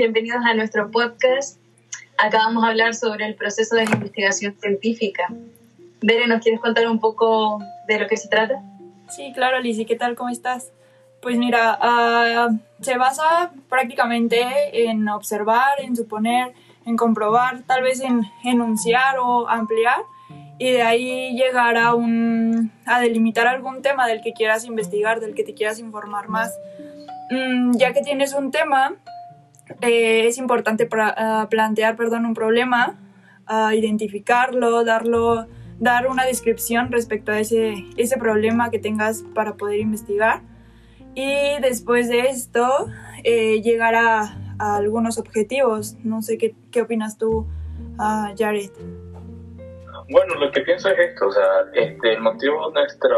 bienvenidos a nuestro podcast. Acá vamos a hablar sobre el proceso de la investigación científica. Bere, ¿nos quieres contar un poco de lo que se trata? Sí, claro, Lizzie, ¿qué tal? ¿Cómo estás? Pues mira, uh, se basa prácticamente en observar, en suponer, en comprobar, tal vez en enunciar o ampliar y de ahí llegar a, un, a delimitar algún tema del que quieras investigar, del que te quieras informar más. Mm, ya que tienes un tema, eh, es importante para, plantear perdón, un problema, identificarlo, darlo, dar una descripción respecto a ese, ese problema que tengas para poder investigar. Y después de esto, eh, llegar a, algunos objetivos. No sé qué, qué opinas tú, uh, Jared. Bueno, lo que pienso es esto, o sea, este, el motivo de nuestra,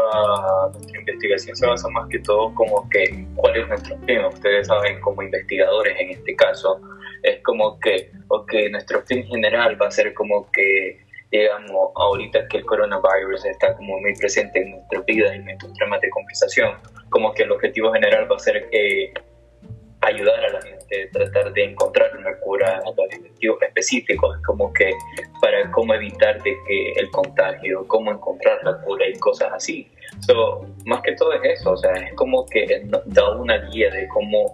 investigación se basa más que todo como que cuál es nuestro fin. Ustedes saben, como investigadores en este caso, es como que, ok, nuestro fin general va a ser como que, digamos, ahorita que el coronavirus está como muy presente en nuestra vida y en nuestros temas de conversación, como que el objetivo general va a ser que ayudar a la gente, tratar de encontrar una cura a los objetivos específicos, como que para cómo evitar de que el contagio, cómo encontrar la cura y cosas así. So, más que todo es eso, o sea, es como que da una guía de cómo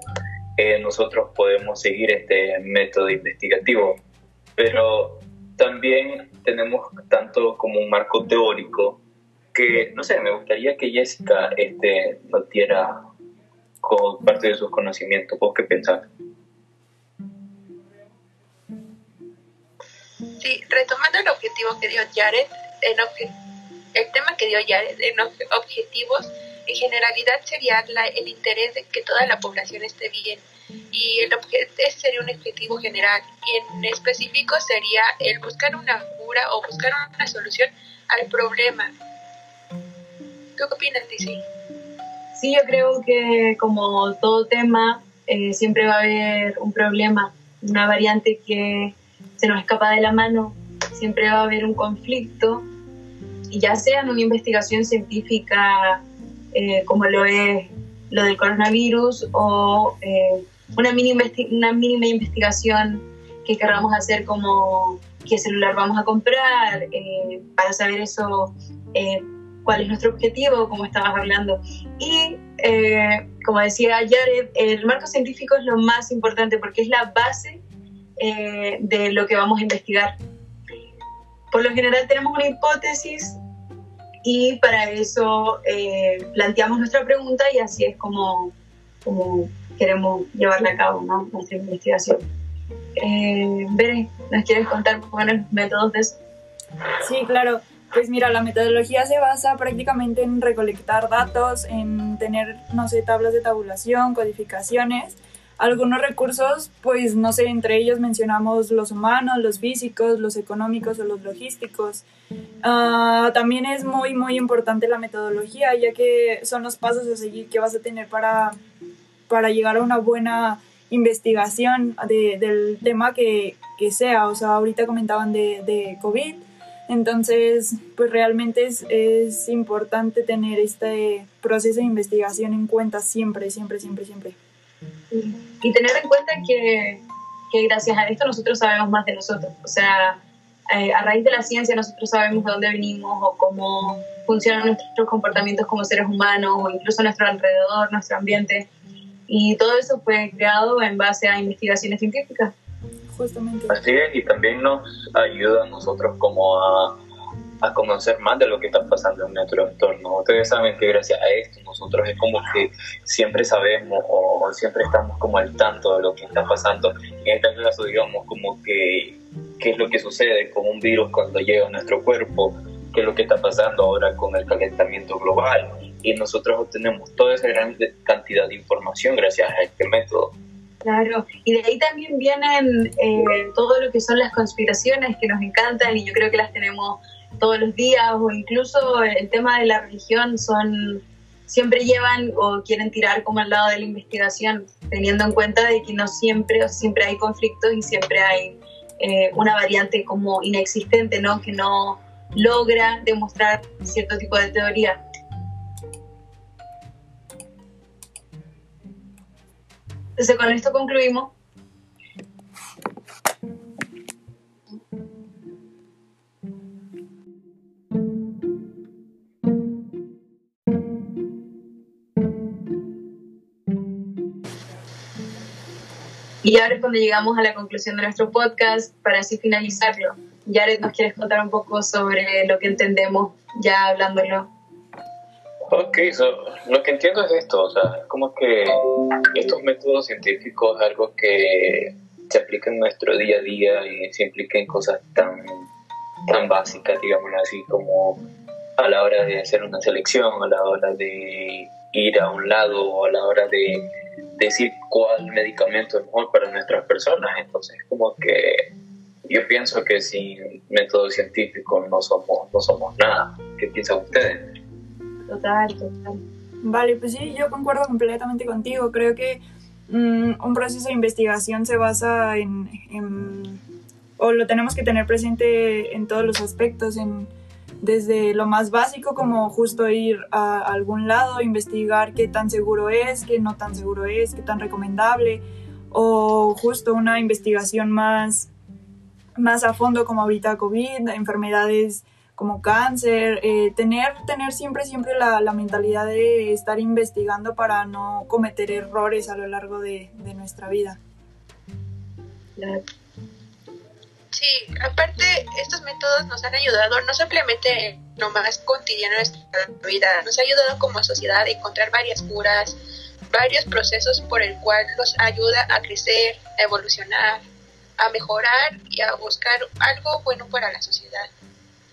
eh, nosotros podemos seguir este método investigativo, pero también tenemos tanto como un marco teórico que, no sé, me gustaría que Jessica este, nos diera con parte de sus conocimientos. ¿Vos qué pensás? Sí, retomando el objetivo que dio Jared, el tema que dio Jared en objetivos, en generalidad sería el interés de que toda la población esté bien. Y el ese sería un objetivo general. Y en específico sería el buscar una cura o buscar una solución al problema. ¿Tú qué opinas, Tizi? Sí, yo creo que como todo tema, eh, siempre va a haber un problema, una variante que se nos escapa de la mano, siempre va a haber un conflicto, y ya sea en una investigación científica eh, como lo es lo del coronavirus o eh, una, mínima investigación que queramos hacer como qué celular vamos a comprar, para saber eso cuál es nuestro objetivo, como estabas hablando. Y eh, como decía Jared, el marco científico es lo más importante porque es la base eh, de lo que vamos a investigar. Por lo general tenemos una hipótesis y para eso eh, planteamos nuestra pregunta y así es como, como queremos llevarla a cabo ¿no? nuestra investigación. Eh, ¿nos quieres contar los métodos de eso? Sí, claro. Pues mira, la metodología se basa prácticamente en recolectar datos, en tener, no sé, tablas de tabulación, codificaciones. Algunos recursos, pues no sé, entre ellos mencionamos los humanos, los físicos, los económicos o los logísticos. Ah, también es muy, muy importante la metodología, ya que son los pasos a seguir que vas a tener para, para llegar a una buena investigación de, del tema que, que, sea. O sea, ahorita comentaban de, de COVID entonces, pues realmente es, es, importante tener este proceso de investigación en cuenta siempre, siempre, siempre, siempre. Y tener en cuenta que, que gracias a esto nosotros sabemos más de nosotros. O sea, eh, a raíz de la ciencia nosotros sabemos de dónde venimos o cómo funcionan nuestros comportamientos como seres humanos o incluso nuestro alrededor, nuestro ambiente. Y todo eso fue creado en base a investigaciones científicas. Así es, y también nos ayuda a nosotros como a, a conocer más de lo que está pasando en nuestro entorno. Ustedes saben que gracias a esto nosotros es como que siempre sabemos o siempre estamos como al tanto de lo que está pasando. En este caso, digamos, como que qué es lo que sucede con un virus cuando llega a nuestro cuerpo, qué es lo que está pasando ahora con el calentamiento global. Y nosotros obtenemos toda esa gran cantidad de información gracias a este método. Claro, y de ahí también vienen eh, todo lo que son las conspiraciones que nos encantan y yo creo que las tenemos todos los días o incluso el tema de la religión son siempre llevan o quieren tirar como al lado de la investigación teniendo en cuenta de que no siempre siempre hay conflictos y siempre hay eh, una variante como inexistente no que no logra demostrar cierto tipo de teoría Entonces con esto concluimos. Y ahora es cuando llegamos a la conclusión de nuestro podcast para así finalizarlo. Yaret, ¿nos quieres contar un poco sobre lo que entendemos ya hablándolo Ok, lo que entiendo es esto, o sea, como que estos métodos científicos es algo que se aplica en nuestro día a día y se implica en cosas tan, tan básicas, digamos así, como a la hora de hacer una selección, a la hora de ir a un lado, a la hora de decir cuál medicamento es mejor para nuestras personas. Entonces, como que yo pienso que sin método científico no somos, no somos nada. ¿Qué piensan ustedes? Total, total. Vale, pues sí, yo concuerdo completamente contigo. Creo que mm, un proceso de investigación se basa en, en, o lo tenemos que tener presente en todos los aspectos, en, desde lo más básico como justo ir a algún lado, investigar qué tan seguro es, qué no tan seguro es, qué tan recomendable, o justo una investigación más, más a fondo como ahorita COVID, enfermedades como cáncer, eh, tener, tener siempre, siempre la, la, mentalidad de estar investigando para no cometer errores a lo largo de, de nuestra vida. Sí, aparte estos métodos nos han ayudado no simplemente en lo más cotidiano de nuestra vida, nos ha ayudado como sociedad a encontrar varias curas, varios procesos por el cual nos ayuda a crecer, a evolucionar, a mejorar y a buscar algo bueno para la sociedad.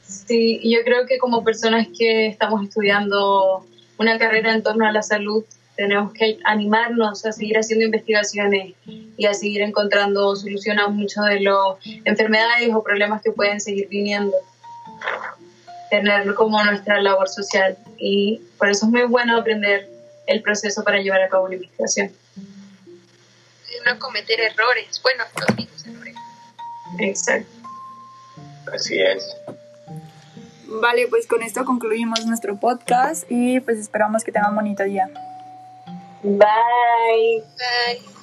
Sí, yo creo que como personas que estamos estudiando una carrera en torno a la salud, tenemos que animarnos a seguir haciendo investigaciones y a seguir encontrando soluciones a muchas de las enfermedades o problemas que pueden seguir viniendo. Tenerlo como nuestra labor social y por eso es muy bueno aprender el proceso para llevar a cabo una investigación. No cometer errores, bueno, mismos errores. Exacto. Así es. Vale, pues con esto concluimos nuestro podcast y pues esperamos que tengan un bonito día. Bye. Bye.